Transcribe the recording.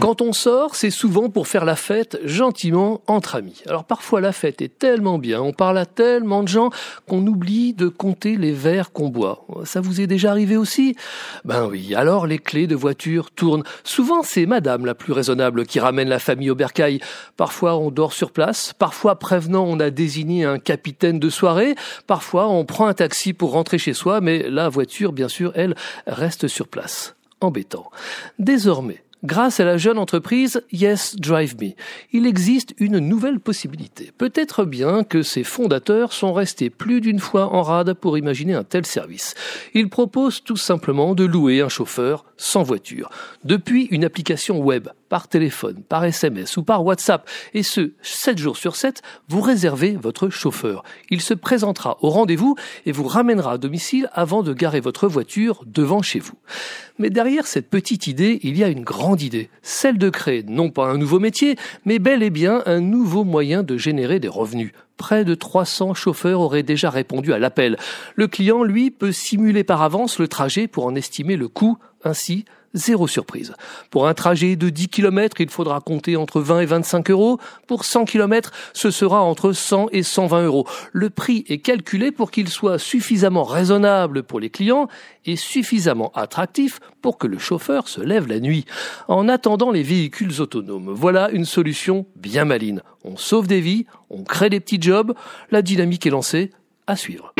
Quand on sort, c'est souvent pour faire la fête gentiment entre amis. Alors parfois la fête est tellement bien, on parle à tellement de gens qu'on oublie de compter les verres qu'on boit. Ça vous est déjà arrivé aussi? Ben oui, alors les clés de voiture tournent. Souvent c'est madame la plus raisonnable qui ramène la famille au bercail. Parfois on dort sur place, parfois prévenant on a désigné un capitaine de soirée, parfois on prend un taxi pour rentrer chez soi, mais la voiture bien sûr elle reste sur place. Embêtant. Désormais, Grâce à la jeune entreprise Yes Drive Me, il existe une nouvelle possibilité. Peut-être bien que ses fondateurs sont restés plus d'une fois en rade pour imaginer un tel service. Ils proposent tout simplement de louer un chauffeur sans voiture, depuis une application web, par téléphone, par SMS ou par WhatsApp, et ce, 7 jours sur 7, vous réservez votre chauffeur. Il se présentera au rendez-vous et vous ramènera à domicile avant de garer votre voiture devant chez vous. Mais derrière cette petite idée, il y a une grande idée, celle de créer non pas un nouveau métier, mais bel et bien un nouveau moyen de générer des revenus près de 300 chauffeurs auraient déjà répondu à l'appel. Le client, lui, peut simuler par avance le trajet pour en estimer le coût. Ainsi, zéro surprise. Pour un trajet de 10 km, il faudra compter entre 20 et 25 euros. Pour 100 km, ce sera entre 100 et 120 euros. Le prix est calculé pour qu'il soit suffisamment raisonnable pour les clients et suffisamment attractif pour que le chauffeur se lève la nuit. En attendant les véhicules autonomes, voilà une solution bien maline. On sauve des vies, on crée des petits jobs, la dynamique est lancée, à suivre.